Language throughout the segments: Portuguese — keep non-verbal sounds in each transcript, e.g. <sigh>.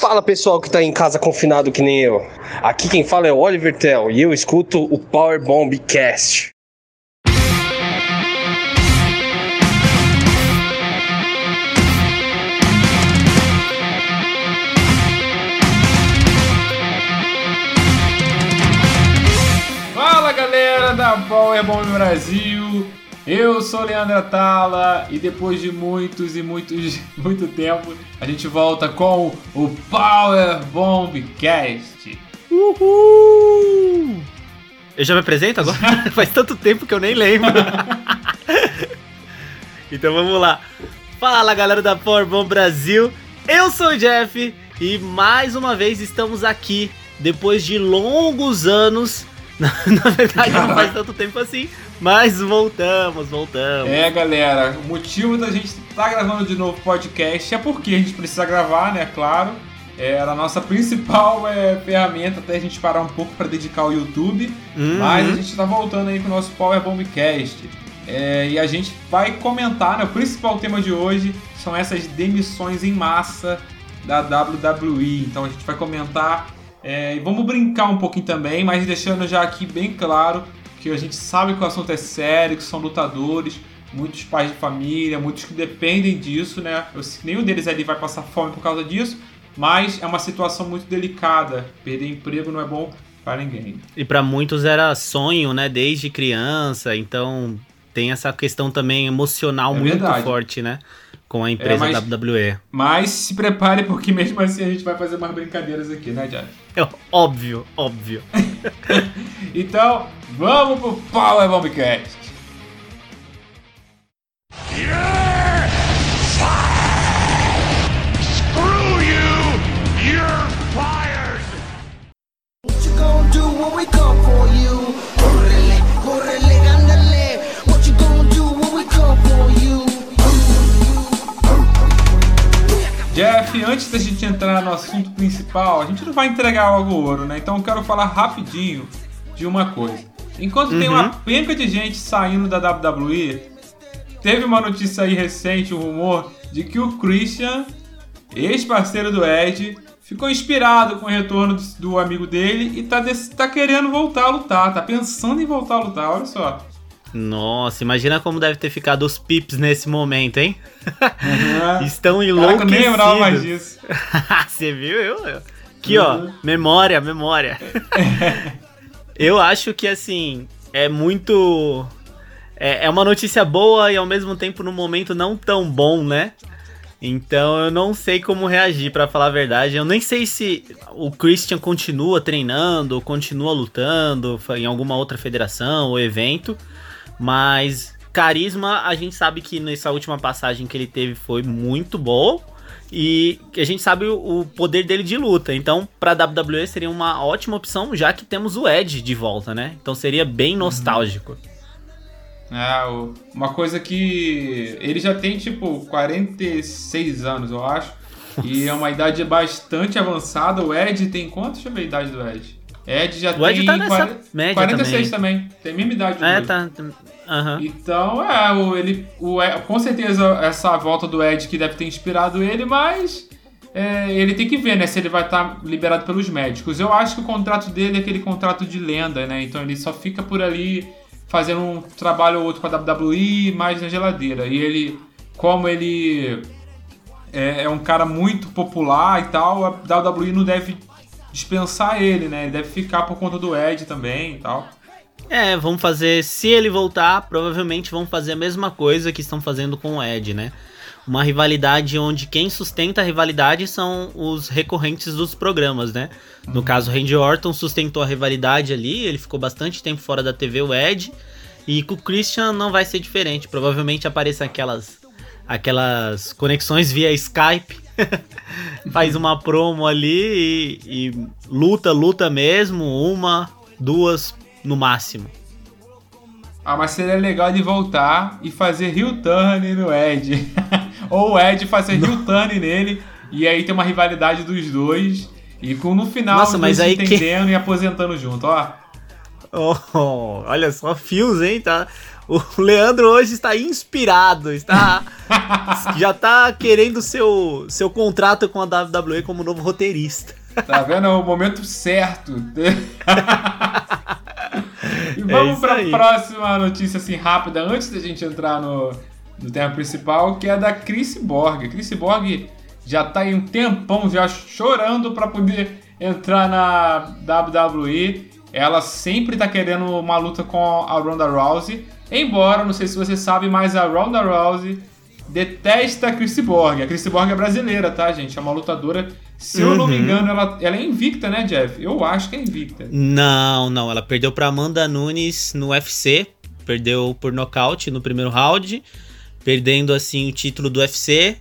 Fala pessoal que tá em casa confinado que nem eu. Aqui quem fala é o Oliver Tell e eu escuto o Power Bomb Cast. Fala galera da Power Bomb Brasil, eu sou Leandro Atala e depois de muitos e muitos <laughs> muito tempo a gente volta com o Power Bomb Cast. Uhul! Eu já me apresento agora? <laughs> Faz tanto tempo que eu nem lembro. <laughs> então vamos lá. Fala galera da Power Bomb Brasil, eu sou o Jeff e mais uma vez estamos aqui depois de longos anos. Na verdade não faz tanto tempo assim, mas voltamos, voltamos. É galera, o motivo da gente estar tá gravando de novo podcast é porque a gente precisa gravar, né? Claro. Era a nossa principal é, ferramenta até a gente parar um pouco para dedicar ao YouTube. Uhum. Mas a gente está voltando aí com o nosso Power Bombcast. É, e a gente vai comentar, né? O principal tema de hoje são essas demissões em massa da WWE. Então a gente vai comentar é, e vamos brincar um pouquinho também, mas deixando já aqui bem claro que a gente sabe que o assunto é sério, que são lutadores, muitos pais de família, muitos que dependem disso, né? Eu, nenhum deles ali vai passar fome por causa disso, mas é uma situação muito delicada. Perder emprego não é bom para ninguém. E para muitos era sonho, né? Desde criança, então tem essa questão também emocional é muito verdade. forte, né? com a empresa é, mas, WWE. Mas se prepare, porque mesmo assim a gente vai fazer umas brincadeiras aqui, né, Jack? É óbvio, óbvio. <laughs> <laughs> então, vamos pro Power Bombcast. Yeah! Jeff, antes da gente entrar no assunto principal, a gente não vai entregar logo o ouro, né? Então eu quero falar rapidinho de uma coisa. Enquanto uhum. tem uma uhum. penca de gente saindo da WWE, teve uma notícia aí recente, um rumor, de que o Christian, ex-parceiro do Ed, ficou inspirado com o retorno do amigo dele e tá, tá querendo voltar a lutar, tá pensando em voltar a lutar, olha só. Nossa, imagina como deve ter ficado os pips nesse momento, hein? Uhum. <laughs> Estão enlouquecidos. Caraca, eu nem lembrava mais disso. <laughs> Você viu? Eu, Aqui, uhum. ó, memória, memória. <laughs> eu acho que, assim, é muito... É, é uma notícia boa e, ao mesmo tempo, no momento não tão bom, né? Então eu não sei como reagir, para falar a verdade. Eu nem sei se o Christian continua treinando, continua lutando em alguma outra federação ou evento. Mas carisma, a gente sabe que nessa última passagem que ele teve foi muito bom. E a gente sabe o poder dele de luta. Então, pra WWE seria uma ótima opção, já que temos o Edge de volta, né? Então seria bem uhum. nostálgico. É, uma coisa que ele já tem tipo 46 anos, eu acho. E é uma idade bastante avançada. O Ed tem quanto? Deixa eu ver a idade do Ed. Ed já o Ed tem tá nessa 40, média 46 também. também. Tem a mesma idade. É, tá. Uhum. Então, é, o, ele, o, com certeza essa volta do Ed que deve ter inspirado ele, mas é, ele tem que ver, né, se ele vai estar tá liberado pelos médicos. Eu acho que o contrato dele é aquele contrato de lenda, né? Então ele só fica por ali fazendo um trabalho ou outro com a WWE, mais na geladeira. E ele, como ele é, é um cara muito popular e tal, a WWE não deve dispensar ele, né? Ele deve ficar por conta do Ed também e tal. É, vamos fazer. Se ele voltar, provavelmente vão fazer a mesma coisa que estão fazendo com o Ed, né? Uma rivalidade onde quem sustenta a rivalidade são os recorrentes dos programas, né? No uhum. caso, Randy Orton sustentou a rivalidade ali, ele ficou bastante tempo fora da TV, o Ed. E com o Christian não vai ser diferente. Provavelmente apareçam aquelas, aquelas conexões via Skype <laughs> faz uma promo ali e, e, luta, luta mesmo, uma, duas no máximo. Ah, mas seria legal ele voltar e fazer heel turn no Ed. <laughs> Ou o Ed fazer heel turn nele e aí ter uma rivalidade dos dois. E com no final Nossa, mas aí entendendo que... e aposentando junto, ó. <laughs> Oh, olha só, fios, hein? Tá. O Leandro hoje está inspirado, está <laughs> já está querendo seu seu contrato com a WWE como novo roteirista. Tá vendo? É o momento certo. <laughs> e vamos é para a próxima notícia assim rápida antes da gente entrar no, no tema principal, que é da Chris Borg. Chris Borg já está aí um tempão já chorando para poder entrar na WWE. Ela sempre está querendo uma luta com a Ronda Rousey. Embora, não sei se você sabe, mas a Ronda Rousey detesta a Chris Borg. A Chris Borg é brasileira, tá, gente? É uma lutadora. Se eu não me uhum. engano, ela, ela é invicta, né, Jeff? Eu acho que é invicta. Não, não. Ela perdeu pra Amanda Nunes no UFC. Perdeu por nocaute no primeiro round. Perdendo, assim, o título do UFC.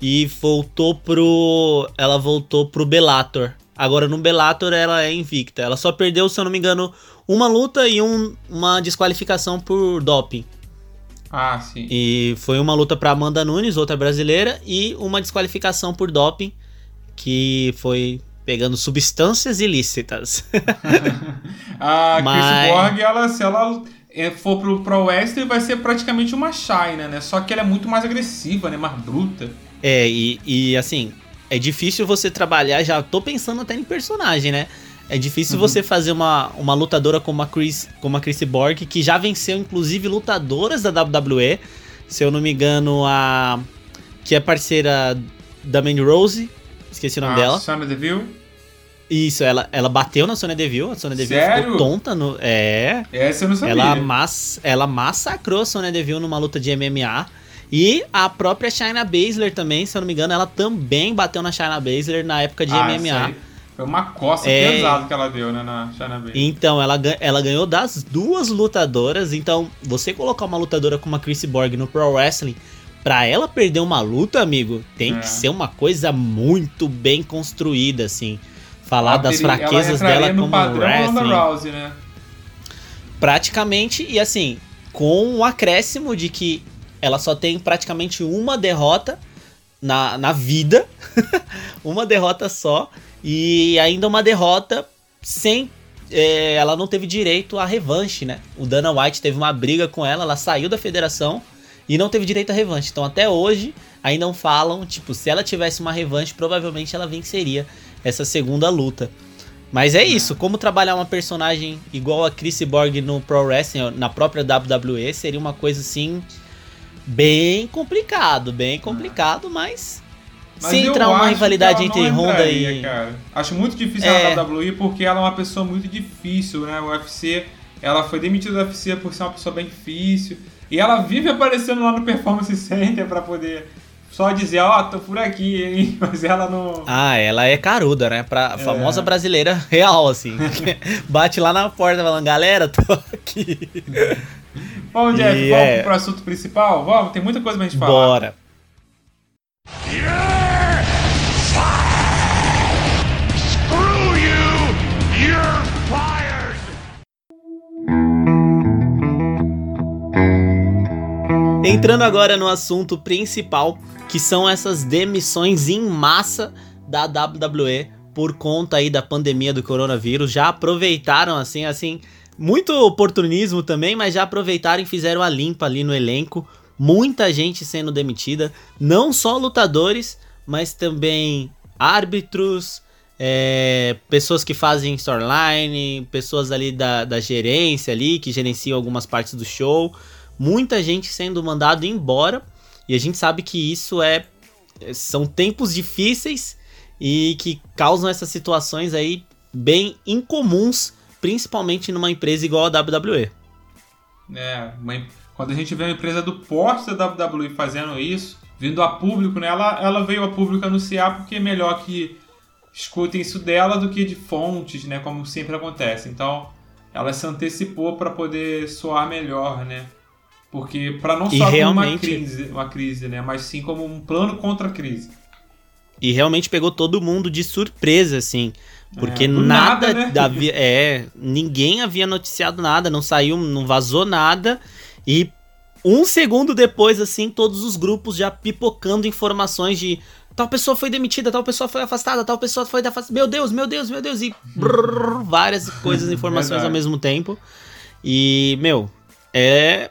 E voltou pro. Ela voltou pro Bellator. Agora no Bellator ela é invicta. Ela só perdeu, se eu não me engano, uma luta e um, uma desqualificação por doping. Ah, sim. E foi uma luta para Amanda Nunes, outra brasileira, e uma desqualificação por doping, que foi pegando substâncias ilícitas. <laughs> <laughs> a Mas... Chris Borg, ela, se ela for pro Pro Wrestling, vai ser praticamente uma China, né? Só que ela é muito mais agressiva, né? Mais bruta. É, e, e assim, é difícil você trabalhar, já tô pensando até em personagem, né? É difícil uhum. você fazer uma, uma lutadora como a Chris, como a Chris Borg, que já venceu inclusive lutadoras da WWE. Se eu não me engano, a que é parceira da Mandy Rose, esqueci o nome ah, dela. Sonya Deville. Isso, ela, ela bateu na Sonya Deville, a Sonya Deville Sério? ficou tonta no. É. Essa eu não sabia. Ela, mass, ela massacrou a Sonya Deville numa luta de MMA. E a própria China Baszler também, se eu não me engano, ela também bateu na China Baszler na época de ah, MMA. Foi uma coça é... pesada que ela deu, né, na Baszler. Então, ela, ela ganhou das duas lutadoras. Então, você colocar uma lutadora como a Chris Borg no Pro Wrestling, pra ela perder uma luta, amigo, tem é. que ser uma coisa muito bem construída, assim. Falar ela das teria, fraquezas dela como wrestling. Rousey, né? Praticamente, e assim, com o um acréscimo de que ela só tem praticamente uma derrota na, na vida. <laughs> uma derrota só. E ainda uma derrota sem. É, ela não teve direito à revanche, né? O Dana White teve uma briga com ela, ela saiu da federação e não teve direito à revanche. Então até hoje ainda não falam, tipo, se ela tivesse uma revanche, provavelmente ela venceria essa segunda luta. Mas é isso, como trabalhar uma personagem igual a Chris Borg no Pro Wrestling, na própria WWE, seria uma coisa assim bem complicado, bem complicado, mas. Mas se entrar uma rivalidade entre Honda e. Cara. Acho muito difícil é... a WWE porque ela é uma pessoa muito difícil, né? O UFC. Ela foi demitida do UFC por ser uma pessoa bem difícil. E ela vive aparecendo lá no Performance Center para poder só dizer, ó, oh, tô por aqui, hein? <laughs> Mas ela não. Ah, ela é caruda, né? Pra é. famosa brasileira real, assim. <laughs> Bate lá na porta falando, galera, tô aqui. Bom, Jeff, e vamos é... pro assunto principal? Vamos, tem muita coisa pra gente falar. Bora. Entrando agora no assunto principal, que são essas demissões em massa da WWE por conta aí da pandemia do coronavírus. Já aproveitaram assim, assim, muito oportunismo também, mas já aproveitaram e fizeram a limpa ali no elenco. Muita gente sendo demitida, não só lutadores, mas também árbitros, é, pessoas que fazem storyline, pessoas ali da, da gerência ali, que gerenciam algumas partes do show. Muita gente sendo mandado embora. E a gente sabe que isso é são tempos difíceis e que causam essas situações aí bem incomuns principalmente numa empresa igual a WWE. É, quando a gente vê uma empresa do porte da WWE fazendo isso, vindo a público, né, ela, ela veio a público anunciar porque é melhor que escutem isso dela do que de fontes, né, como sempre acontece. Então, ela se antecipou para poder soar melhor, né? Porque para não só realmente... uma crise, uma crise, né, mas sim como um plano contra a crise. E realmente pegou todo mundo de surpresa, assim. Porque é, nada, nada né? da, é, ninguém havia noticiado nada, não saiu, não vazou nada. E um segundo depois, assim, todos os grupos já pipocando informações de tal pessoa foi demitida, tal pessoa foi afastada, tal pessoa foi afastada. Meu Deus, meu Deus, meu Deus. E brrr, várias coisas, <laughs> informações ao mesmo tempo. E, meu, é,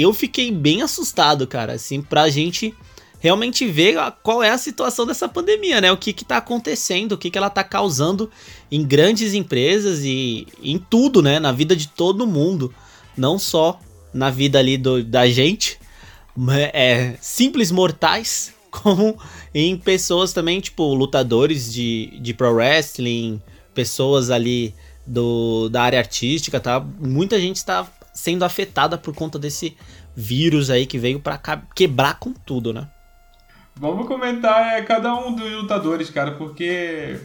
eu fiquei bem assustado, cara, assim, pra gente realmente ver qual é a situação dessa pandemia, né? O que que tá acontecendo, o que que ela tá causando em grandes empresas e em tudo, né? Na vida de todo mundo, não só na vida ali do, da gente, é, simples mortais, <laughs> como em pessoas também, tipo, lutadores de, de pro wrestling, pessoas ali do, da área artística, tá? Muita gente está sendo afetada por conta desse vírus aí que veio para quebrar com tudo, né? Vamos comentar é, cada um dos lutadores, cara, porque.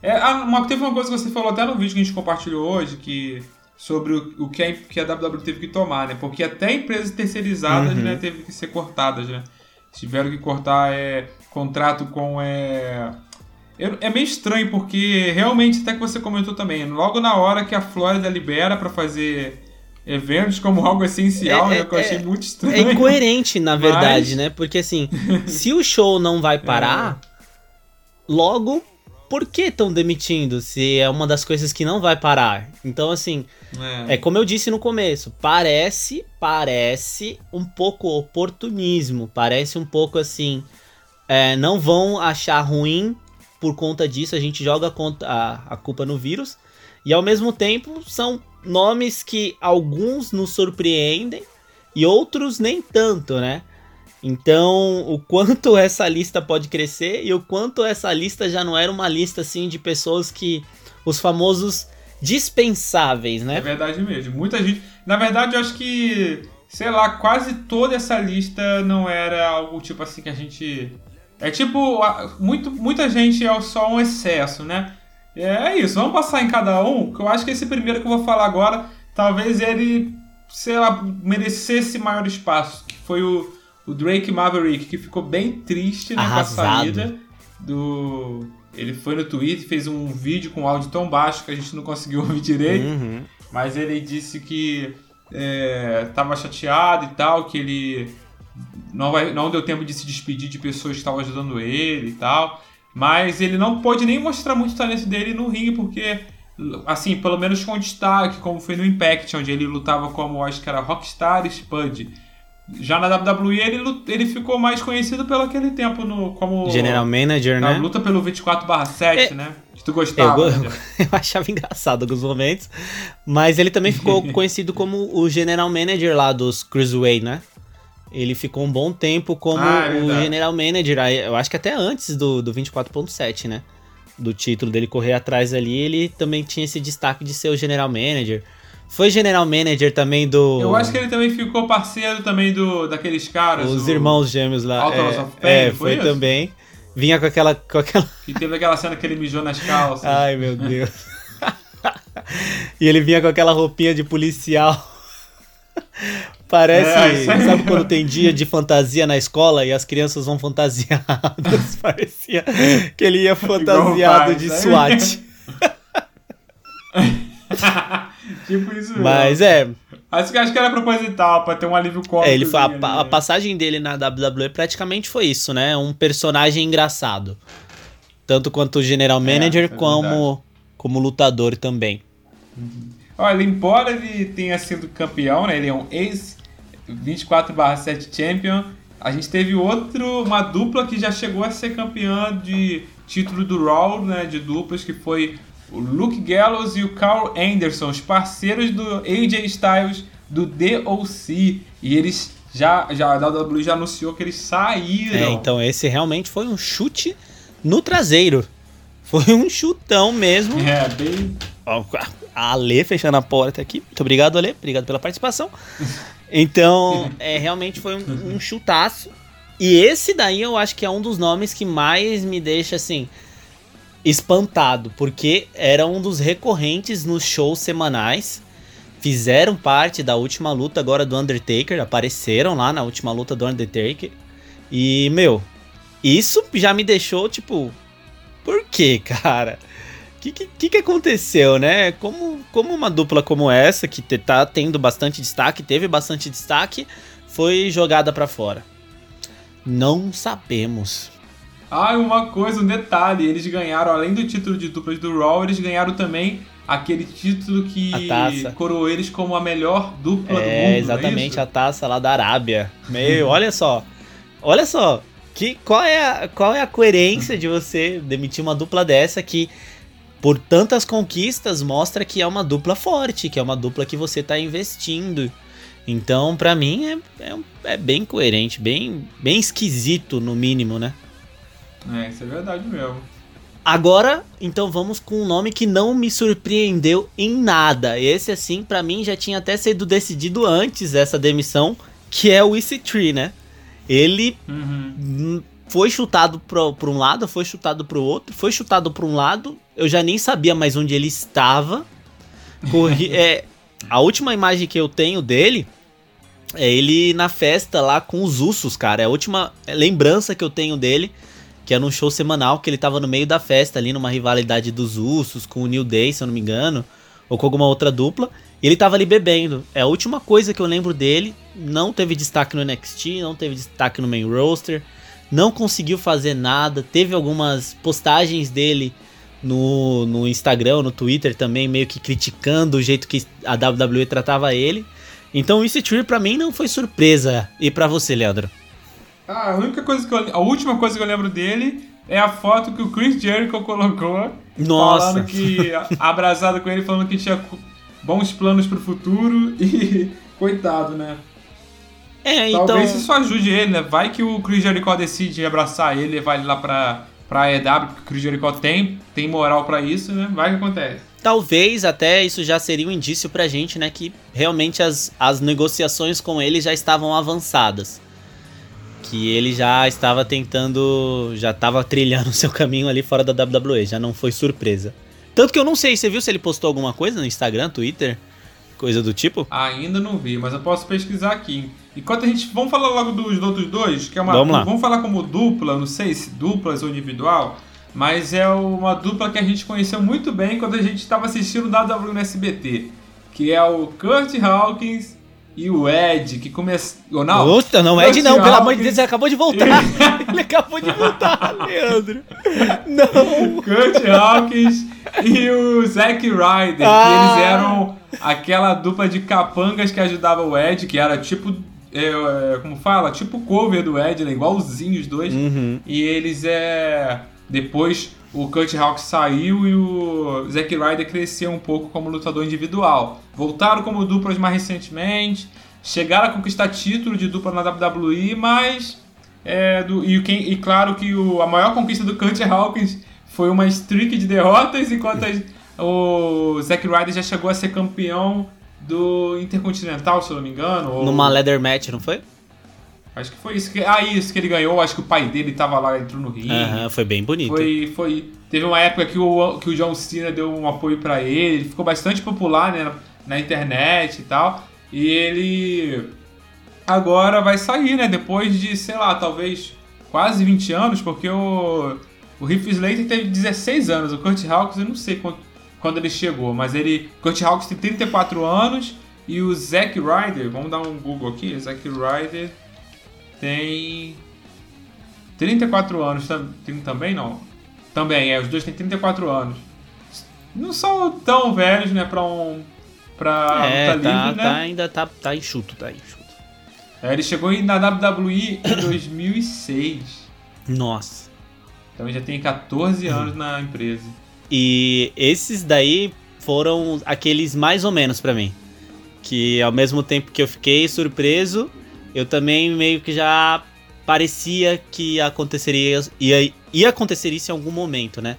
É, ah, uma, teve uma coisa que você falou até no vídeo que a gente compartilhou hoje, que sobre o, o que, a, que a WWE teve que tomar, né? Porque até empresas terceirizadas uhum. né, teve que ser cortadas, né? Tiveram que cortar é, contrato com. É, é meio estranho, porque realmente, até que você comentou também, logo na hora que a Flórida libera para fazer eventos como algo essencial, é, né, que eu achei é, muito estranho. É incoerente, na <laughs> verdade, Mas... né? Porque assim, <laughs> se o show não vai parar, é. logo, por que estão demitindo? Se é uma das coisas que não vai parar. Então, assim, é. é como eu disse no começo, parece, parece um pouco oportunismo, parece um pouco assim. É, não vão achar ruim por conta disso, a gente joga a, a culpa no vírus. E ao mesmo tempo são nomes que alguns nos surpreendem e outros nem tanto, né? Então, o quanto <laughs> essa lista pode crescer e o quanto essa lista já não era uma lista assim de pessoas que os famosos dispensáveis, né? É verdade mesmo. Muita gente, na verdade, eu acho que sei lá, quase toda essa lista não era algo tipo assim que a gente é tipo, muito, muita gente é só um excesso, né? É isso, vamos passar em cada um, que eu acho que esse primeiro que eu vou falar agora, talvez ele, sei lá, merecesse maior espaço, que foi o, o Drake Maverick, que ficou bem triste né, com a saída do... Ele foi no Twitter fez um vídeo com áudio tão baixo que a gente não conseguiu <laughs> ouvir direito, uhum. mas ele disse que estava é, chateado e tal, que ele não, vai, não deu tempo de se despedir de pessoas que estavam ajudando ele e tal. Mas ele não pôde nem mostrar muito talento dele no ringue, porque, assim, pelo menos com destaque, como foi no Impact, onde ele lutava como, acho que era Rockstar Spud. Já na WWE ele, ele ficou mais conhecido pelo aquele tempo no, como. General Manager, na né? luta pelo 24/7, é, né? Que tu gostava. Eu, né? <laughs> eu achava engraçado alguns momentos. Mas ele também ficou <laughs> conhecido como o General Manager lá dos Cruiserweight, né? Ele ficou um bom tempo como ah, é o general manager, eu acho que até antes do, do 24.7, né? Do título dele correr atrás ali, ele também tinha esse destaque de ser o general manager. Foi general manager também do. Eu acho que ele também ficou parceiro também do daqueles caras. Os irmãos gêmeos lá. É, of Pain, é, foi, foi também. Vinha com aquela, com aquela. E teve aquela cena que ele mijou nas calças. Ai, meu Deus. <laughs> e ele vinha com aquela roupinha de policial. Parece, é, sabe quando tem dia de fantasia na escola e as crianças vão fantasiadas? <laughs> Parecia que ele ia fantasiado de SWAT. <laughs> tipo isso. Mas é. Acho que, acho que era proposital, pra ter um alívio cômico. É, ele foi, a, a, passagem dele na WWE praticamente foi isso, né? Um personagem engraçado. Tanto quanto General é, Manager, é, como, como lutador também. Uhum. Olha, embora ele tenha sido campeão, né? Ele é um ex 24/7 champion. A gente teve outro, uma dupla que já chegou a ser campeã de título do Raw, né, de duplas, que foi o Luke Gallows e o Carl Anderson, os parceiros do AJ Styles do DOC. E eles já, já a WWE já anunciou que eles saíram. É, então esse realmente foi um chute no traseiro. Foi um chutão mesmo. É, bem. A Ale fechando a porta aqui. Muito obrigado, Ale. Obrigado pela participação. <laughs> Então, <laughs> é, realmente foi um, um chutaço. E esse daí eu acho que é um dos nomes que mais me deixa assim espantado, porque era um dos recorrentes nos shows semanais. Fizeram parte da última luta agora do Undertaker, apareceram lá na última luta do Undertaker. E, meu, isso já me deixou tipo, por que, <laughs> cara? O que, que, que, aconteceu, né? Como, como uma dupla como essa, que tá tendo bastante destaque, teve bastante destaque, foi jogada para fora? Não sabemos. Ah, uma coisa, um detalhe, eles ganharam, além do título de duplas do Raw, eles ganharam também aquele título que coroou eles como a melhor dupla é, do mundo. É exatamente é a taça lá da Arábia. Meu, <laughs> olha só. Olha só. Que, qual, é a, qual é a coerência de você demitir uma dupla dessa que, por tantas conquistas, mostra que é uma dupla forte, que é uma dupla que você está investindo. Então, para mim, é, é, é, bem coerente, bem, bem esquisito, no mínimo, né? É, isso é verdade mesmo. Agora, então vamos com um nome que não me surpreendeu em nada. Esse, assim, para mim já tinha até sido decidido antes essa demissão, que é o EC3, né? Ele uhum. Foi chutado para um lado, foi chutado para o outro, foi chutado para um lado, eu já nem sabia mais onde ele estava. Corri <laughs> é, a última imagem que eu tenho dele é ele na festa lá com os ursos, cara. É a última lembrança que eu tenho dele que é num show semanal que ele tava no meio da festa ali, numa rivalidade dos Ursos com o New Day, se eu não me engano, ou com alguma outra dupla, e ele tava ali bebendo. É a última coisa que eu lembro dele, não teve destaque no NXT, não teve destaque no main roster, não conseguiu fazer nada, teve algumas postagens dele no, no Instagram, no Twitter também, meio que criticando o jeito que a WWE tratava ele. Então o EC3 pra mim não foi surpresa. E para você, Leandro? Ah, a única coisa que eu, a última coisa que eu lembro dele é a foto que o Chris Jericho colocou. Nossa. Falando que. abraçado com ele, falando que tinha bons planos pro futuro e. <laughs> Coitado, né? É, então. Talvez isso ajude ele, né? Vai que o Chris Jericho decide abraçar ele e vai lá pra, pra EW, porque o Chris Jericho tem, tem moral para isso, né? Vai que acontece. Talvez até isso já seria um indício pra gente, né? Que realmente as, as negociações com ele já estavam avançadas que ele já estava tentando, já estava trilhando <laughs> o seu caminho ali fora da WWE, já não foi surpresa. Tanto que eu não sei, você viu se ele postou alguma coisa no Instagram, Twitter, coisa do tipo? Ainda não vi, mas eu posso pesquisar aqui. Enquanto a gente, vamos falar logo dos outros dois, que é uma, vamos, lá. vamos falar como dupla, não sei se duplas ou individual, mas é uma dupla que a gente conheceu muito bem quando a gente estava assistindo o WWE no SBT, que é o Kurt Hawkins e o Ed, que começou. Não, Puta, não, Ed não, pelo amor de Deus, ele acabou de voltar. <laughs> ele acabou de voltar, Leandro. Não. Kurt Hawkins e o Zack Ryder, ah. que eles eram aquela dupla de capangas que ajudava o Ed, que era tipo. É, é, como fala? Tipo cover do Ed, né? igualzinho os dois. Uhum. E eles é. Depois o Kurt Hawkins saiu e o Zack Ryder cresceu um pouco como lutador individual. Voltaram como duplas mais recentemente, chegaram a conquistar título de dupla na WWE, mas é, do, e, e claro que o, a maior conquista do Kurt Hawkins foi uma streak de derrotas, enquanto a, o Zack Ryder já chegou a ser campeão do Intercontinental, se eu não me engano. Ou... Numa leather match, não foi? Acho que foi isso. Que, ah, isso que ele ganhou. Acho que o pai dele tava lá, entrou no ringue. Aham, foi bem bonito. Foi, foi. Teve uma época que o, que o John Cena deu um apoio para ele. Ele ficou bastante popular né, na, internet e tal. E ele agora vai sair, né? Depois de, sei lá, talvez quase 20 anos, porque o, o Heath Slater teve 16 anos. O Kurt Hawkins, eu não sei quando, quando ele chegou, mas ele. Kurt Hawkins tem 34 anos. E o Zack Ryder, vamos dar um Google aqui, Zack Ryder tem 34 anos também, não? Também, é, os dois têm 34 anos. Não são tão velhos, né, pra um. pra é, luta tá, livre, né? Tá, ainda tá, tá enxuto, tá enxuto. É, ele chegou na WWE em 2006. Nossa. Então já tem 14 anos na empresa. E esses daí foram aqueles mais ou menos para mim. Que ao mesmo tempo que eu fiquei surpreso, eu também meio que já parecia que aconteceria ia, ia acontecer isso em algum momento, né?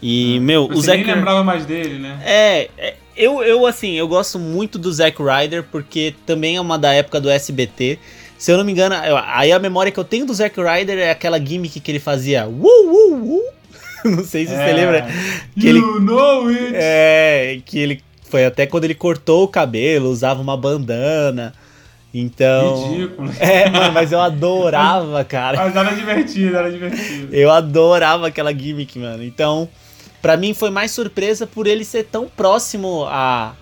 E, é, meu, o Zack. nem lembrava mais dele, né? É, é, eu, eu, assim, eu gosto muito do Zack Ryder, porque também é uma da época do SBT. Se eu não me engano, aí a memória que eu tenho do Zack Ryder é aquela gimmick que ele fazia. Uh, uh, uh. <laughs> não sei se é, você lembra. Que you ele, know it! É, que ele. Foi até quando ele cortou o cabelo, usava uma bandana. Então. Ridículo. É, mano, mas eu adorava, cara. Mas era divertido, era divertido. Eu adorava aquela gimmick, mano. Então, para mim foi mais surpresa por ele ser tão próximo a,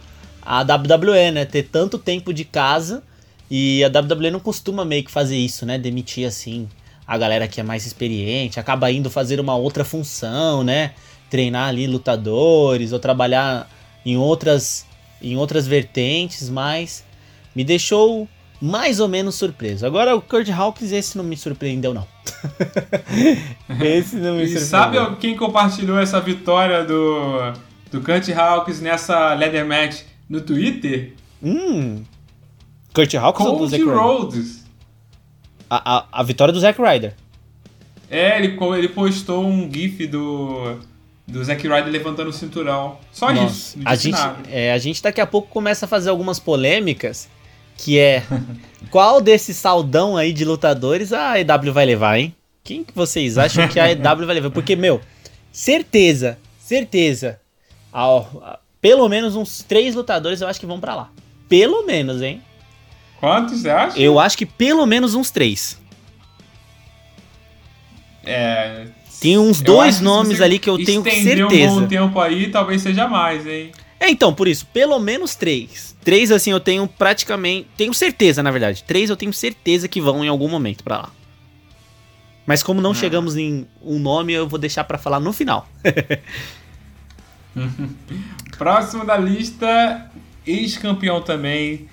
a WWE, né? Ter tanto tempo de casa. E a WWE não costuma meio que fazer isso, né? Demitir assim a galera que é mais experiente, acaba indo fazer uma outra função, né? Treinar ali lutadores ou trabalhar em outras, em outras vertentes, mas me deixou mais ou menos surpreso. Agora o Kurt Hawkins, esse não me surpreendeu, não. <laughs> esse não me surpreendeu. E sabe quem compartilhou essa vitória do, do Kurt Hawkins nessa Leather Match no Twitter? Hum. Kurt Hawkins Cold ou do Rhodes. A, a, a vitória do Zack Ryder. É, ele, ele postou um gif do, do Zack Ryder levantando o cinturão. Só Nossa, isso. a gente, é, a gente daqui a pouco começa a fazer algumas polêmicas, que é <laughs> qual desse saldão aí de lutadores a EW vai levar, hein? Quem que vocês acham que a EW vai levar? Porque, meu, certeza, certeza, ao, pelo menos uns três lutadores eu acho que vão para lá. Pelo menos, hein? Quantos você acha? Eu acho que pelo menos uns três. É. Tem uns dois nomes ali que eu tenho certeza. um bom tempo aí, talvez seja mais, hein? É, então, por isso, pelo menos três. Três, assim, eu tenho praticamente. Tenho certeza, na verdade. Três eu tenho certeza que vão em algum momento para lá. Mas como não ah. chegamos em um nome, eu vou deixar para falar no final. <laughs> Próximo da lista, ex-campeão também,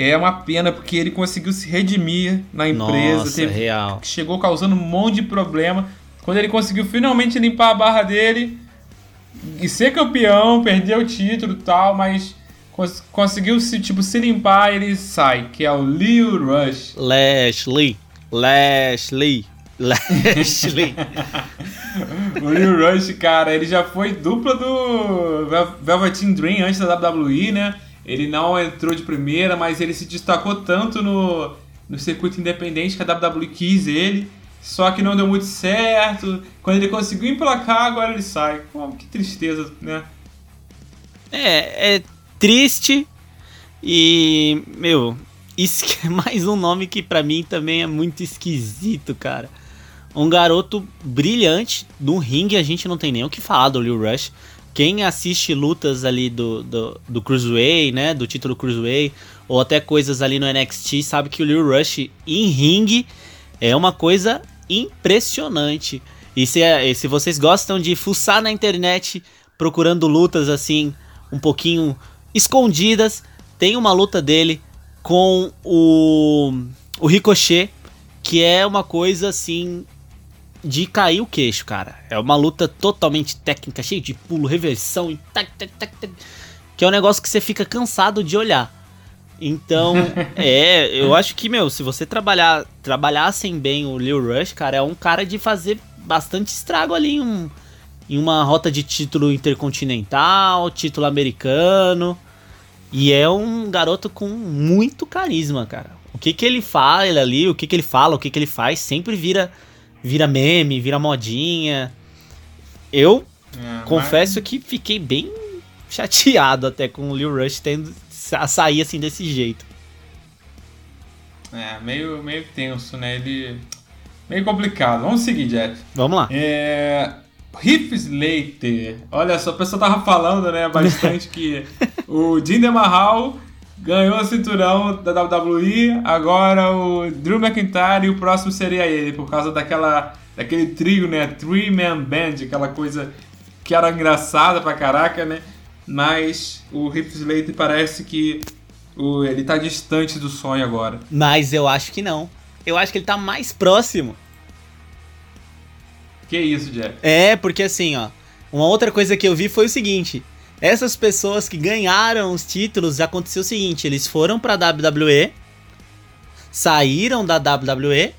é uma pena porque ele conseguiu se redimir na empresa. Nossa, teve, real. Chegou causando um monte de problema. Quando ele conseguiu finalmente limpar a barra dele e ser campeão, perder o título e tal, mas cons conseguiu se, tipo, se limpar ele sai, que é o Leo Rush. Lashley. Lashley. Lashley. <laughs> o Leo Rush, cara, ele já foi dupla do Velveteen Dream antes da WWE, né? Ele não entrou de primeira, mas ele se destacou tanto no, no circuito independente que a WWE quis ele. Só que não deu muito certo. Quando ele conseguiu emplacar, agora ele sai. Pô, que tristeza, né? É, é triste. E, meu, isso é mais um nome que para mim também é muito esquisito, cara. Um garoto brilhante no ringue, a gente não tem nem o que falar do Lil Rush. Quem assiste lutas ali do, do, do Cruiserweight, né? Do título Cruiserweight, ou até coisas ali no NXT, sabe que o Lil Rush em ringue é uma coisa impressionante. E se, é, se vocês gostam de fuçar na internet procurando lutas assim, um pouquinho escondidas, tem uma luta dele com o, o Ricochet, que é uma coisa assim de cair o queixo, cara. É uma luta totalmente técnica, cheia de pulo, reversão e tac, tac, tac, tac, que é um negócio que você fica cansado de olhar. Então, <laughs> é, eu acho que, meu, se você trabalhar, trabalhassem bem o Lil Rush, cara, é um cara de fazer bastante estrago ali em, um, em uma rota de título intercontinental, título americano. E é um garoto com muito carisma, cara. O que que ele fala ali, o que que ele fala, o que que ele faz, sempre vira vira meme, vira modinha. Eu é, confesso mas... que fiquei bem chateado até com o Lil Rush tendo a sair assim desse jeito. É, meio, meio tenso, né? Ele. Meio complicado. Vamos seguir, Jeff. Vamos lá. É. Riff Slater. Olha só, a pessoa tava falando, né, bastante <laughs> que o Jinder Mahal ganhou o cinturão da WWE, agora o Drew McIntyre e o próximo seria ele, por causa daquela daquele trio, né, Three Man Band, aquela coisa que era engraçada pra caraca, né? Mas o Heath Slater parece que o, ele tá distante do sonho agora. Mas eu acho que não. Eu acho que ele tá mais próximo. Que isso, Jeff? É, porque assim, ó, uma outra coisa que eu vi foi o seguinte, essas pessoas que ganharam os títulos, aconteceu o seguinte: eles foram pra WWE, saíram da WWE,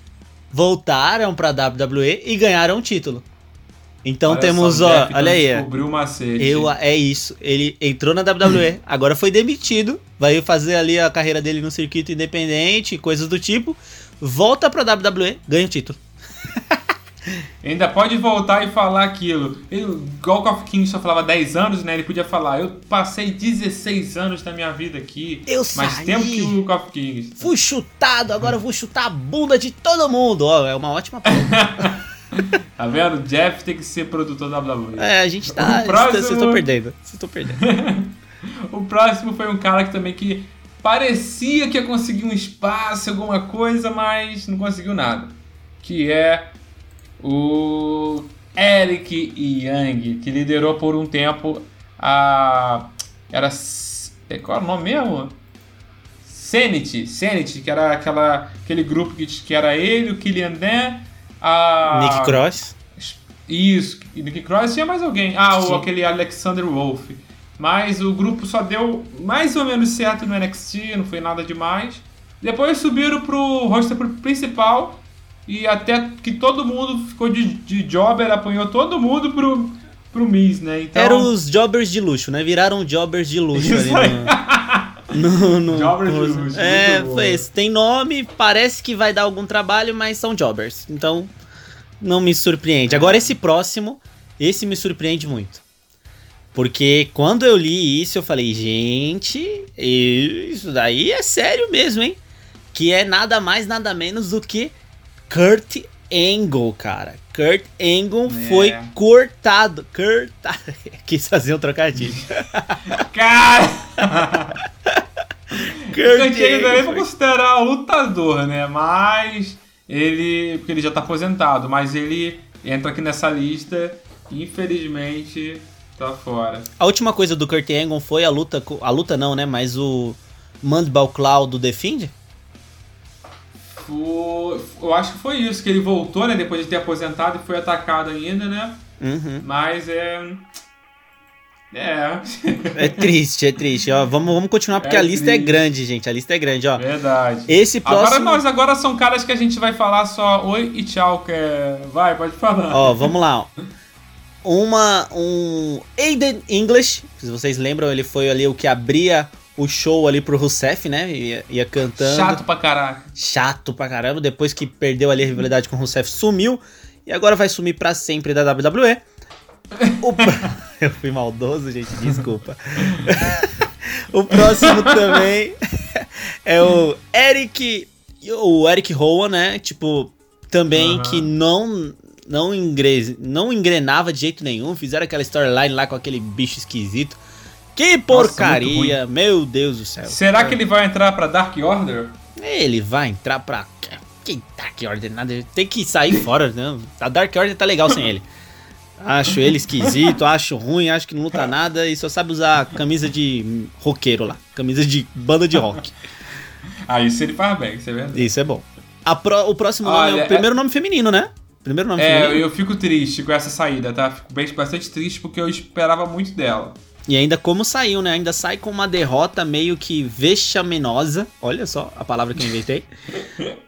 voltaram pra WWE e ganharam o título. Então olha temos, ó, olha aí. Descobriu o macete. Eu, é isso. Ele entrou na WWE, <clears throat> agora foi demitido, vai fazer ali a carreira dele no circuito independente, coisas do tipo. Volta pra WWE, ganha o título. Ainda pode voltar e falar aquilo. Ele, igual o Coffee King só falava 10 anos, né? Ele podia falar, eu passei 16 anos da minha vida aqui. Eu mais saí, tempo que o Coffee King. Fui chutado, agora eu vou chutar a bunda de todo mundo. Ó, é uma ótima <laughs> Tá vendo? Jeff tem que ser produtor da WWE. É, a gente tá. Próximo... Vocês estão perdendo. Vocês estão perdendo. <laughs> o próximo foi um cara que também que parecia que ia conseguir um espaço, alguma coisa, mas não conseguiu nada. Que é o Eric Young, que liderou por um tempo a Era. É, qual era o nome mesmo? Sanity, Sanity, que era aquela, aquele grupo que, que era ele, o Killian Dan, a. Nick Cross. Isso, Nick Cross tinha mais alguém. Ah, o, aquele Alexander Wolf. Mas o grupo só deu mais ou menos certo no NXT, não foi nada demais. Depois subiram pro roster principal e até que todo mundo ficou de, de jobber, apanhou todo mundo pro, pro Miz, né? Então... Eram os jobbers de luxo, né? Viraram jobbers de luxo Isso ali <laughs> no... no, no, jobbers no... de luxo. É, foi esse. Tem nome, parece que vai dar algum trabalho, mas são jobbers. Então, não me surpreende. Agora esse próximo, esse me surpreende muito. Porque quando eu li isso, eu falei, gente, isso daí é sério mesmo, hein? Que é nada mais, nada menos do que Kurt Angle, cara. Kurt Angle é. foi cortado. Cortado. <laughs> Quis fazer um trocadilho. <laughs> cara! <laughs> Kurt Angle também foi considerar lutador, né? Mas ele. Porque ele já tá aposentado, mas ele entra aqui nessa lista. Infelizmente, tá fora. A última coisa do Kurt Angle foi a luta. A luta não, né? Mas o Mandball Claw do Defend? Foi, eu acho que foi isso, que ele voltou, né? Depois de ter aposentado e foi atacado ainda, né? Uhum. Mas é. É. é triste, é triste. Ó, vamos, vamos continuar porque é a lista é triste. é grande, gente. A lista é grande, ó. Verdade. Esse próximo. Agora nós agora são caras que a gente vai falar só oi e tchau. Que é... Vai, pode falar. Ó, vamos lá. Ó. Uma. Um. Aiden English. Se vocês lembram, ele foi ali o que abria o show ali pro Rousseff, né? Ia, ia cantando. Chato pra caraca. Chato pra caramba. Depois que perdeu ali a rivalidade com o Rousseff, sumiu. E agora vai sumir pra sempre da WWE. <laughs> Eu fui maldoso, gente, desculpa. <laughs> o próximo também <laughs> é o Eric. O Eric Rowan, né? Tipo, também uhum. que não. Não, engre... não engrenava de jeito nenhum. Fizeram aquela storyline lá com aquele bicho esquisito. Que porcaria, Nossa, meu Deus do céu. Será que ele vai entrar pra Dark Order? Ele vai entrar pra. Que Dark Order? Nada. Tem que sair <laughs> fora, né? A Dark Order tá legal sem ele. Acho ele esquisito, <laughs> acho ruim, acho que não luta nada e só sabe usar camisa de roqueiro lá. Camisa de banda de rock. <laughs> ah, isso ele faz bem, isso é verdade. Isso é bom. Pro, o próximo Olha, nome é o primeiro é... nome feminino, né? Primeiro nome é, feminino. É, eu fico triste com essa saída, tá? Fico bem, bastante triste porque eu esperava muito dela. E ainda como saiu, né? Ainda sai com uma derrota meio que vexaminosa. Olha só a palavra que eu inventei.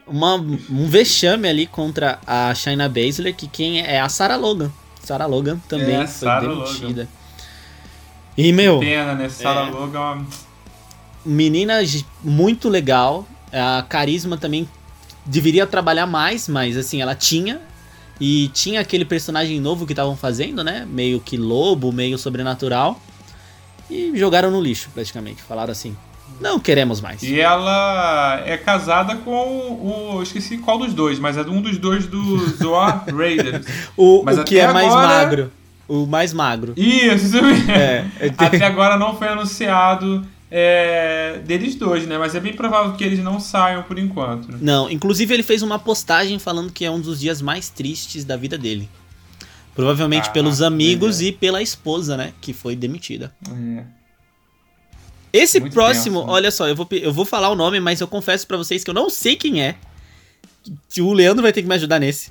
uma, um vexame ali contra a Shayna Baszler, que quem é, é a Sarah Logan. Sarah Logan também é, foi Sarah demitida. Logan. E, meu... Que pena, né? Sarah é, Logan... Menina muito legal. A Carisma também deveria trabalhar mais, mas assim, ela tinha. E tinha aquele personagem novo que estavam fazendo, né? Meio que lobo, meio sobrenatural e jogaram no lixo, praticamente. Falaram assim: não queremos mais. E ela é casada com o. esqueci qual dos dois, mas é um dos dois do Zoar Raiders. <laughs> o, o que é agora... mais magro. O mais magro. Isso. É, é <laughs> Até agora não foi anunciado é, deles dois, né? Mas é bem provável que eles não saiam por enquanto. Né? Não, inclusive ele fez uma postagem falando que é um dos dias mais tristes da vida dele. Provavelmente ah, pelos amigos é. e pela esposa, né? Que foi demitida. É. Esse Muito próximo, tenso, né? olha só, eu vou, eu vou falar o nome, mas eu confesso para vocês que eu não sei quem é. O Leandro vai ter que me ajudar nesse.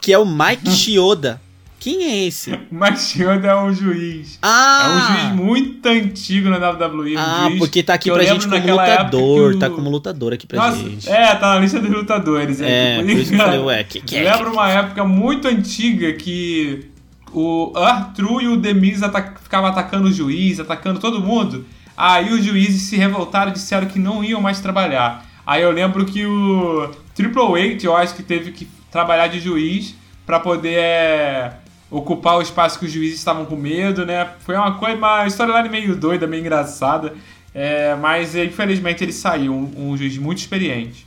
Que é o Mike <laughs> Chioda. Quem é esse? <laughs> Machioda é um juiz. Ah! É um juiz muito antigo na WWE. Um ah, porque tá aqui pra gente como lutador. O... Tá como lutador aqui pra Nossa, gente. É, tá na lista dos lutadores. É, é por isso que eu falei, ué, que, que é? Lembro uma época muito antiga que o Arthur e o Demis atac ficavam atacando o juiz, atacando todo mundo. Aí os juízes se revoltaram e disseram que não iam mais trabalhar. Aí eu lembro que o Triple H, eu acho que teve que trabalhar de juiz para poder é, ocupar o espaço que os juízes estavam com medo, né? Foi uma coisa, uma história meio doida, meio engraçada. É, mas infelizmente ele saiu, um, um, juiz muito experiente.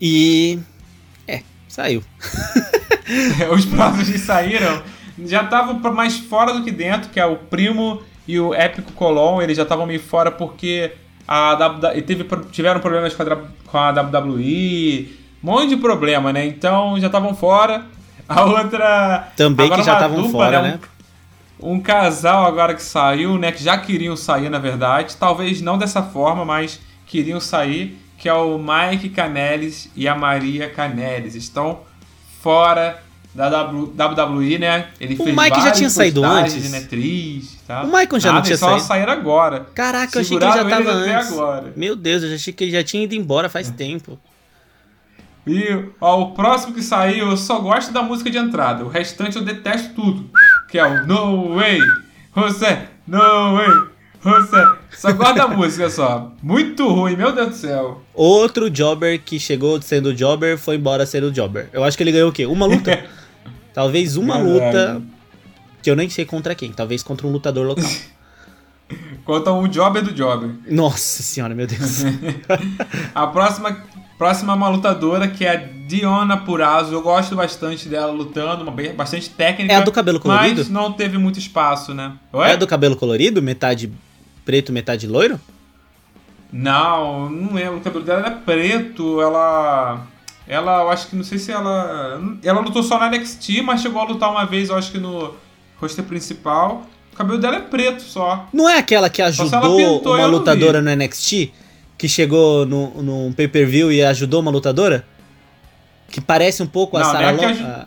E. É, saiu. <laughs> Os próximos saíram. Já estavam mais fora do que dentro, que é o Primo e o Épico Colon. Eles já estavam meio fora porque a WWE, teve, tiveram problemas com a, com a WWE. Um monte de problema, né? Então já estavam fora. A outra. Também que já estavam fora, né? né? um casal agora que saiu, né? Que já queriam sair, na verdade. Talvez não dessa forma, mas queriam sair. Que é o Mike Canelis e a Maria Canelis. Estão fora da WWE, né? Ele o fez Mike já tinha saído antes. De Netriz, tá? O Michael já Nada, não tinha só saído. sair agora. Caraca, eu achei que ele já tava antes. Agora. Meu Deus, eu achei que ele já tinha ido embora faz tempo. E ó, o próximo que saiu, eu só gosto da música de entrada. O restante eu detesto tudo. Que é o No Way, José, No Way, José. Só gosto da <laughs> música só. Muito ruim, meu Deus do céu. Outro jobber que chegou sendo jobber foi embora sendo jobber. Eu acho que ele ganhou o quê? Uma luta? <laughs> Talvez uma luta que eu nem sei contra quem. Talvez contra um lutador local. <laughs> contra um jobber do jobber. Nossa senhora, meu Deus. a próxima Próxima é uma lutadora que é a Diona Purazo. Eu gosto bastante dela lutando, uma bastante técnica. É a do cabelo colorido? Mas não teve muito espaço, né? Oi? É a do cabelo colorido? Metade preto, metade loiro? Não, não lembro. O cabelo dela é preto. Ela. Ela, eu acho que não sei se ela. Ela lutou só na NXT, mas chegou a lutar uma vez, eu acho que no roster principal. O cabelo dela é preto só. Não é aquela que ajudou uma lutadora no NXT? Que chegou no, num pay-per-view e ajudou uma lutadora? Que parece um pouco não, a Sarah não, é aj...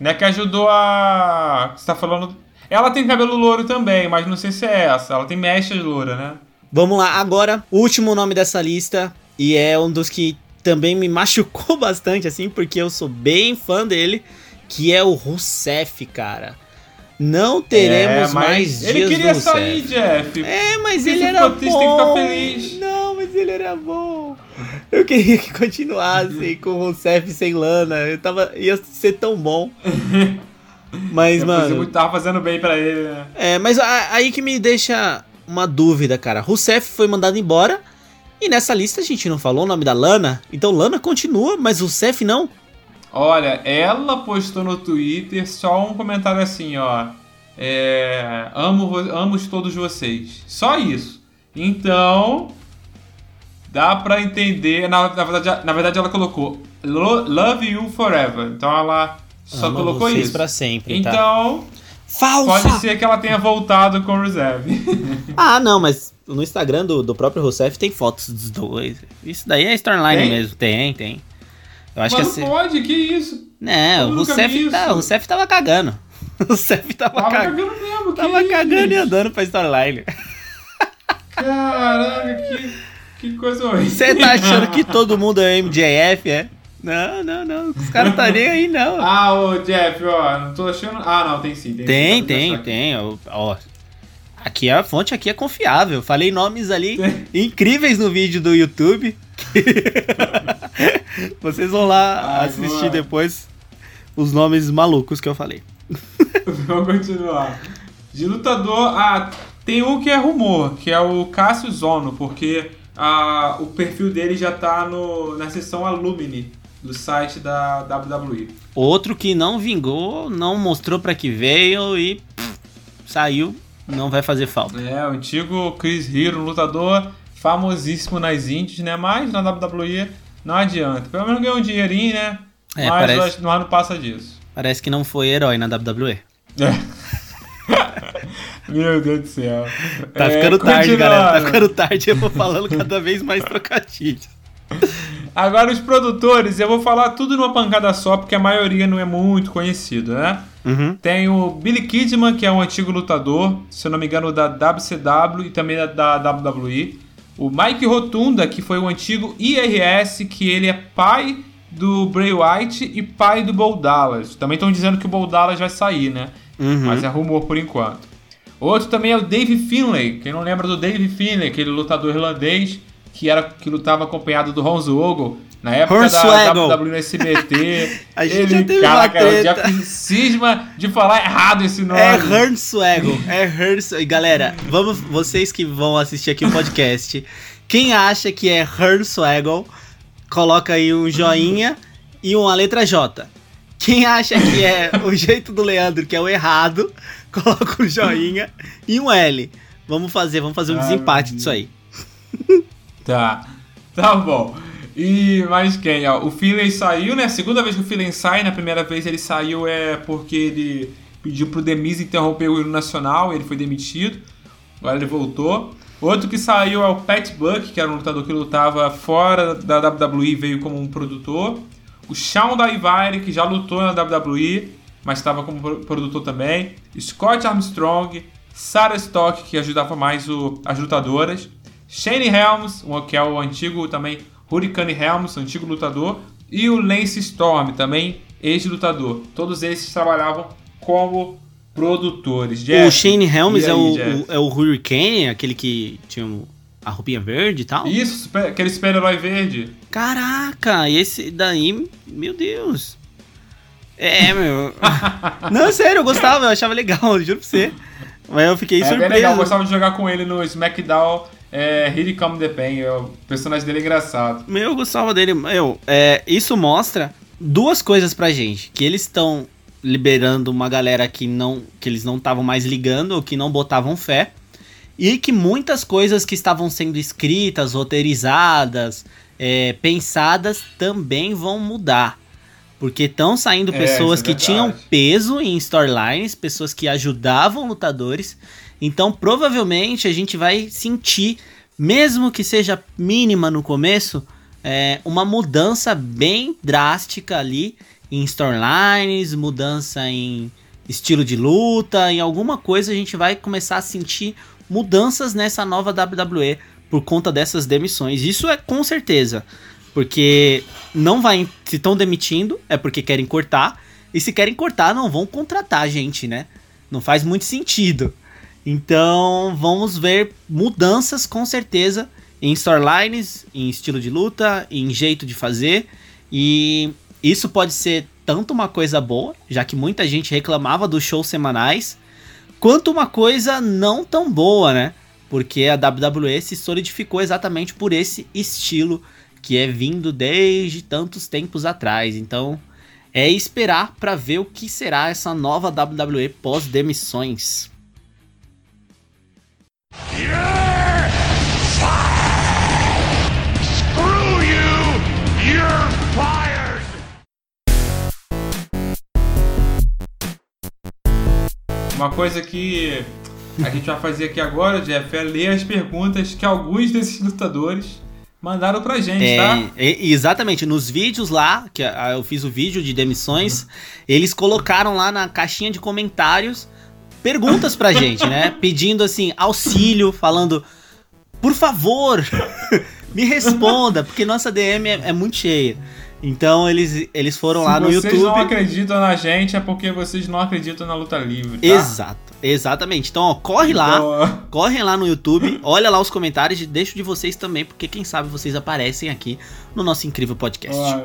não é que ajudou a. Você tá falando. Ela tem cabelo louro também, mas não sei se é essa. Ela tem mechas loura, né? Vamos lá, agora, último nome dessa lista, e é um dos que também me <laughs> machucou bastante, assim, porque eu sou bem fã dele, que é o Rousseff, cara. Não teremos é, mais dias Ele queria sair, Jeff. É, mas ele era bom. Tem que feliz. Não, mas ele era bom. Eu queria que continuasse <laughs> com o Rousseff sem lana. Eu tava, ia ser tão bom. Mas, é, mano. Tava fazendo bem para ele, né? É, mas aí que me deixa uma dúvida, cara. Rousseff foi mandado embora. E nessa lista a gente não falou o nome da Lana. Então Lana continua, mas Rousseff não. Olha, ela postou no Twitter só um comentário assim, ó. É, amo, amo todos vocês. Só isso. Então, dá pra entender. Na, na, verdade, na verdade, ela colocou Love You Forever. Então ela só Amo colocou vocês isso. Pra sempre, tá? então? Falsa! Pode ser que ela tenha voltado com o Reserve. <laughs> ah, não, mas no Instagram do, do próprio Rousseff tem fotos dos dois. Isso daí é storyline mesmo. Tem, tem. Eu acho Mas que não pode, que isso? Não, o Rousseff, tá, o Rousseff tava cagando. <laughs> O Rousseff tava, tava cagando. cagando mesmo, Tava cagando isso? e andando pra storyline. Caraca, que, que coisa horrível. Você tá achando que todo mundo é MJF, é? Não, não, não. Os caras tá nem aí, não. Ah, ô Jeff, ó, não tô achando. Ah, não, tem sim. Tem, tem, tem. tem ó, aqui a fonte aqui é confiável. Falei nomes ali incríveis no vídeo do YouTube. <laughs> Vocês vão lá Ai, assistir boa. depois os nomes malucos que eu falei. <laughs> Vamos continuar. De lutador, ah, tem um que é rumor, que é o Cássio Zono, porque ah, o perfil dele já tá no, na seção Alumni do site da WWE. Outro que não vingou, não mostrou para que veio e pff, saiu, não vai fazer falta. É, o antigo Chris Hero, lutador famosíssimo nas indies, né? Mas na WWE não adianta. Pelo menos ganhou um dinheirinho, né? É, mas parece... no ano passa disso. Parece que não foi herói na WWE. É. Meu Deus do céu. Tá é, ficando tarde, galera. Tá ficando tarde. Eu vou falando cada vez mais trocadilhos. Agora, os produtores, eu vou falar tudo numa pancada só, porque a maioria não é muito conhecido, né? Uhum. Tem o Billy Kidman, que é um antigo lutador, se eu não me engano, da WCW e também da, da WWE. O Mike Rotunda, que foi o antigo IRS, que ele é pai do Bray White e pai do Bo Dallas. Também estão dizendo que o Bo Dallas vai sair, né? Uhum. Mas é rumor por enquanto. Outro também é o Dave Finlay. Quem não lembra do Dave Finlay, aquele lutador irlandês que era que lutava acompanhado do Hornswoggle na época da WWE no SBT. a gente ele, já teve cara, cara, já cisma de falar errado esse nome. É Hornswoggle. É Hornswoggle. Galera, vamos, vocês que vão assistir aqui o podcast, quem acha que é Hornswoggle, coloca aí um joinha e uma letra J. Quem acha que é o jeito do Leandro, que é o errado, <laughs> coloca um joinha e um L. Vamos fazer, vamos fazer um desempate disso aí. Tá, tá bom. E mais quem? Ó, o Finlay saiu, né? Segunda vez que o Finlay sai, na primeira vez ele saiu é porque ele pediu pro Demis interromper o hino nacional, ele foi demitido. Agora ele voltou. Outro que saiu é o Pat Buck, que era um lutador que lutava fora da WWE e veio como um produtor. O Shawn Daivari, que já lutou na WWE, mas estava como produtor também. Scott Armstrong, Sarah Stock, que ajudava mais o, as lutadoras. Shane Helms, que é o antigo também Hurricane Helms, antigo lutador. E o Lance Storm, também ex-lutador. Todos esses trabalhavam como produtores. Jeff, o Shane Helms aí, é, o, o, é o Hurricane, aquele que tinha a roupinha verde e tal? Isso, aquele super-herói verde. Caraca, esse daí, meu Deus. É, meu. <laughs> Não, sério, eu gostava, eu achava legal, juro pra você. Mas eu fiquei é surpreso. É legal, eu gostava de jogar com ele no SmackDown é, Here Come the Pain, o personagem dele é engraçado. Meu, eu gostava dele. Meu, é, isso mostra duas coisas pra gente. Que eles estão liberando uma galera que não que eles não estavam mais ligando ou que não botavam fé e que muitas coisas que estavam sendo escritas, roteirizadas, é, pensadas também vão mudar. Porque estão saindo é, pessoas é, que tinham peso em storylines, pessoas que ajudavam lutadores. Então, provavelmente, a gente vai sentir, mesmo que seja mínima no começo, é, uma mudança bem drástica ali em storylines, mudança em estilo de luta, em alguma coisa a gente vai começar a sentir mudanças nessa nova WWE por conta dessas demissões. Isso é com certeza, porque não vai se estão demitindo é porque querem cortar e se querem cortar não vão contratar gente, né? Não faz muito sentido. Então vamos ver mudanças com certeza em storylines, em estilo de luta, em jeito de fazer e isso pode ser tanto uma coisa boa, já que muita gente reclamava dos shows semanais, quanto uma coisa não tão boa, né? Porque a WWE se solidificou exatamente por esse estilo que é vindo desde tantos tempos atrás. Então, é esperar para ver o que será essa nova WWE pós demissões. Yeah! Screw you! You're fired! Uma coisa que a gente vai fazer aqui agora, Jeff, é ler as perguntas que alguns desses lutadores mandaram pra gente, é, tá? É, exatamente. Nos vídeos lá, que eu fiz o vídeo de demissões, eles colocaram lá na caixinha de comentários perguntas pra gente, né? <laughs> Pedindo assim, auxílio, falando, por favor, me responda, porque nossa DM é, é muito cheia. Então eles, eles foram Se lá no YouTube. Se vocês não acreditam na gente, é porque vocês não acreditam na luta livre. Tá? Exato, exatamente. Então, ó, corre lá, corre lá no YouTube, <laughs> olha lá os comentários e deixo de vocês também, porque quem sabe vocês aparecem aqui no nosso incrível podcast. Ó,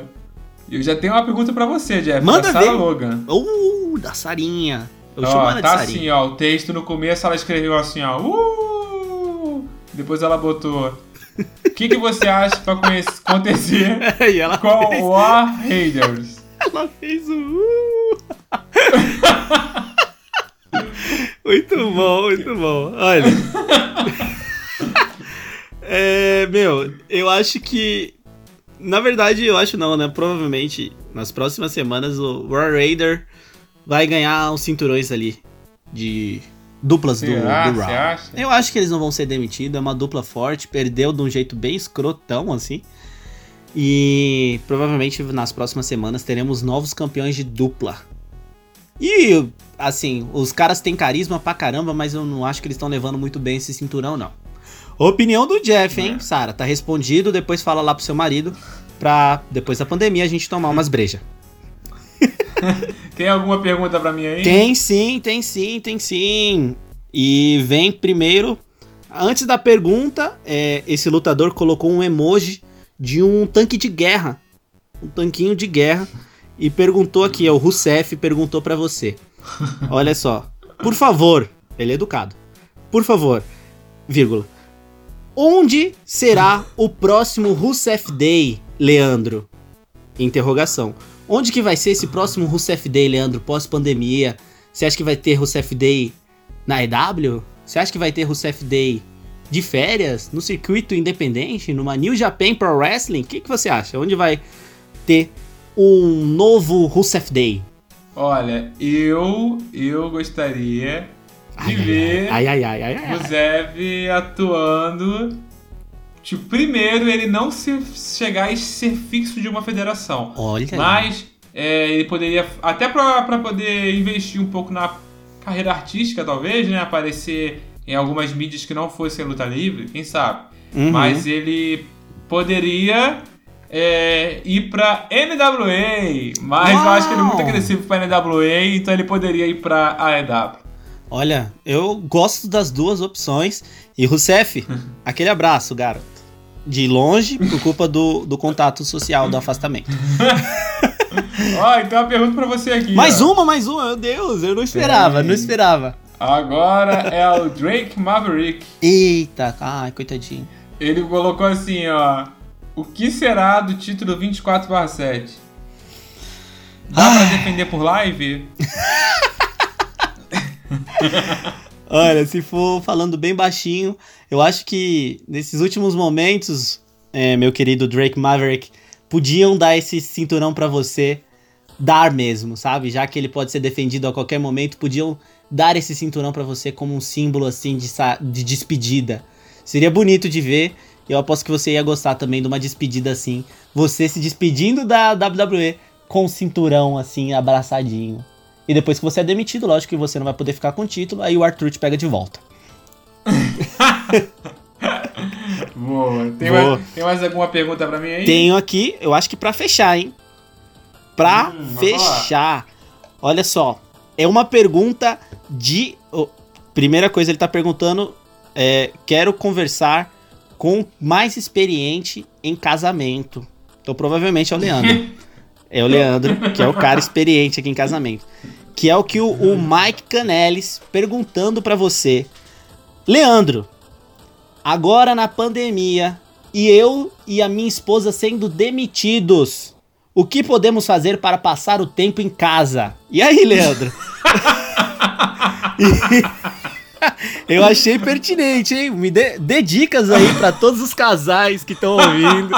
eu já tenho uma pergunta para você, Jeff. Manda da Sarah ver. Logan. Uh, da Sarinha. Eu ó, chamo ela tá de Sarinha. assim, ó, o texto no começo ela escreveu assim, ó, uh! Depois ela botou o que, que você acha pra acontecer <laughs> com fez... War Raiders? Ela fez o. Uh. <laughs> muito bom, muito bom. Olha. <laughs> é, meu, eu acho que. Na verdade, eu acho não, né? Provavelmente nas próximas semanas o War Raider vai ganhar os cinturões ali de duplas do, Será? do Raw. Eu acho que eles não vão ser demitidos, é uma dupla forte, perdeu de um jeito bem escrotão, assim. E provavelmente nas próximas semanas teremos novos campeões de dupla. E, assim, os caras têm carisma pra caramba, mas eu não acho que eles estão levando muito bem esse cinturão, não. Opinião do Jeff, hein, é. Sara? Tá respondido, depois fala lá pro seu marido, pra depois da pandemia a gente tomar umas brejas. <laughs> tem alguma pergunta para mim aí? Tem sim, tem sim, tem sim. E vem primeiro. Antes da pergunta, é, esse lutador colocou um emoji de um tanque de guerra. Um tanquinho de guerra. E perguntou aqui, o Rousseff perguntou para você. <laughs> Olha só. Por favor, ele é educado. Por favor, vírgula. Onde será o próximo Rousseff Day, Leandro? Interrogação. Onde que vai ser esse próximo Rousseff Day, Leandro, pós-pandemia? Você acha que vai ter Rousseff Day na EW? Você acha que vai ter Rousseff Day de férias, no circuito independente, numa New Japan Pro Wrestling? O que, que você acha? Onde vai ter um novo Rousseff Day? Olha, eu eu gostaria de ai, ver ai, ai, ai, ai, ai, o Zev atuando. Tipo, primeiro ele não se chegar e ser fixo de uma federação. Olha. Mas é, ele poderia, até pra, pra poder investir um pouco na carreira artística, talvez, né? Aparecer em algumas mídias que não fossem luta livre, quem sabe. Uhum. Mas ele poderia é, ir pra NWA, mas Uau. eu acho que ele é muito agressivo pra NWA, então ele poderia ir pra AEW. Olha, eu gosto das duas opções. E Rousseff, <laughs> aquele abraço, garoto. De longe, por culpa do, do contato social, do afastamento. Ó, <laughs> então uma pergunta pra você aqui. Mais ó. uma, mais uma, meu Deus, eu não esperava, não esperava. Agora é o Drake Maverick. Eita, ai, coitadinho. Ele colocou assim, ó. O que será do título 24 7? Dá ai. pra defender por live? <laughs> Olha, se for falando bem baixinho, eu acho que nesses últimos momentos, é, meu querido Drake Maverick, podiam dar esse cinturão para você dar mesmo, sabe? Já que ele pode ser defendido a qualquer momento, podiam dar esse cinturão para você como um símbolo assim de, de despedida. Seria bonito de ver. Eu aposto que você ia gostar também de uma despedida assim, você se despedindo da WWE com o cinturão assim abraçadinho. E depois que você é demitido, lógico que você não vai poder ficar com o título, aí o Arthur te pega de volta. <laughs> Boa. Tem, Boa. Mais, tem mais alguma pergunta para mim aí? Tenho aqui, eu acho que para fechar, hein? Pra hum, fechar. Olha só, é uma pergunta de. Oh, primeira coisa, ele tá perguntando: é, quero conversar com mais experiente em casamento. Então, provavelmente é o Leandro. <laughs> é o Leandro, que é o cara experiente aqui em casamento. Que é o que o, o Mike Canelis perguntando para você. Leandro, agora na pandemia e eu e a minha esposa sendo demitidos, o que podemos fazer para passar o tempo em casa? E aí, Leandro? <laughs> eu achei pertinente, hein? Me dê, dê dicas aí para todos os casais que estão ouvindo.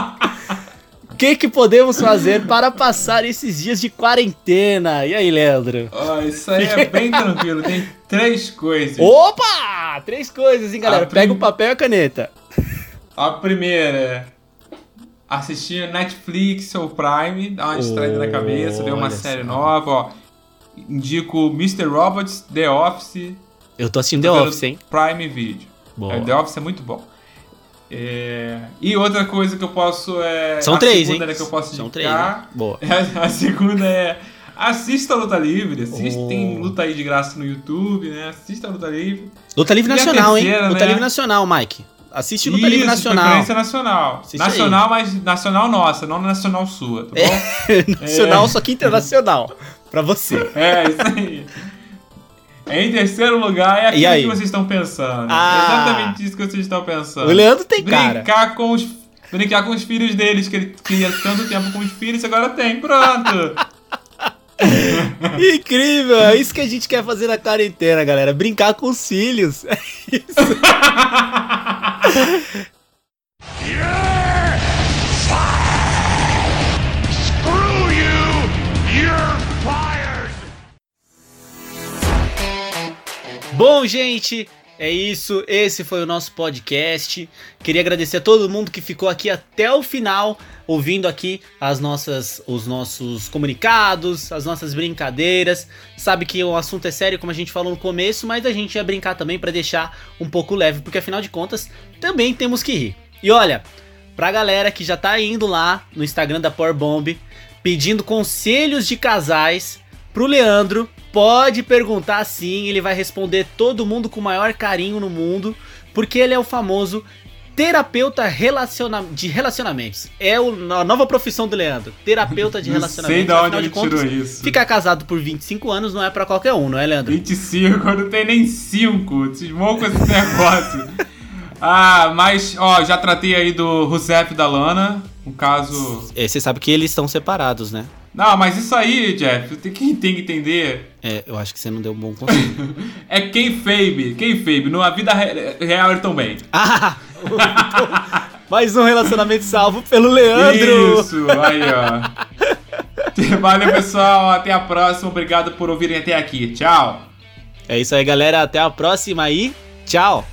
O que, que podemos fazer para passar esses dias de quarentena? E aí, Leandro? Oh, isso aí é bem tranquilo. Tem três coisas. Opa! Três coisas, hein, galera? Prim... Pega o papel e a caneta. A primeira é assistir Netflix ou Prime, dar uma distraída oh, na cabeça, ver uma série nova, ó. Indico Mr. Robots, The Office. Eu tô assistindo The Office, hein? Prime Video. Boa. É, The Office é muito bom. É... E outra coisa que eu posso é. São a três, segunda, hein? Né, que eu posso São três. Né? Boa. <laughs> A, a segunda é. Assista a Luta Livre, assista, oh. tem luta aí de graça no YouTube, né? Assista a Luta Livre. Luta Livre e Nacional, terceira, hein? Luta né? Livre Nacional, Mike. Assiste Luta Isso, Livre Nacional. Preferência nacional. Assiste nacional, aí. mas nacional nossa, não nacional sua, tá bom? É, <laughs> nacional, é. só que internacional. pra você. É, isso aí. Em terceiro lugar é aquilo que vocês estão pensando. Ah. É exatamente isso que vocês estão pensando. O Leandro tem brincar cara. Com os, brincar com os filhos deles, que ele queria tanto tempo com os filhos, agora tem. Pronto. <laughs> Incrível! É isso que a gente quer fazer na quarentena, galera. Brincar com os filhos. <laughs> É isso. <laughs> Bom, gente, é isso. Esse foi o nosso podcast. Queria agradecer a todo mundo que ficou aqui até o final, ouvindo aqui as nossas, os nossos comunicados, as nossas brincadeiras. Sabe que o assunto é sério, como a gente falou no começo, mas a gente ia brincar também para deixar um pouco leve, porque afinal de contas também temos que rir. E olha, pra galera que já tá indo lá no Instagram da Power Bomb pedindo conselhos de casais pro Leandro, pode perguntar sim, ele vai responder todo mundo com o maior carinho no mundo, porque ele é o famoso terapeuta relaciona de relacionamentos. É o, a nova profissão do Leandro, terapeuta de relacionamentos. Sei de onde ele contas, tirou isso. Ficar casado por 25 anos não é para qualquer um, não é, Leandro? 25, eu não tenho nem 5. Cismou com esse negócio. <laughs> ah, mas, ó, já tratei aí do Rousseff e da Lana, um caso... É, você sabe que eles estão separados, né? Não, mas isso aí, Jeff, tem que, tem que entender. É, eu acho que você não deu um bom conselho. <laughs> é quem Fabe, quem Fabe. Na vida real ele também. Ah! <laughs> mais um relacionamento salvo pelo Leandro. Isso, aí ó. <laughs> Valeu, pessoal. Até a próxima. Obrigado por ouvirem até aqui. Tchau. É isso aí, galera. Até a próxima e tchau.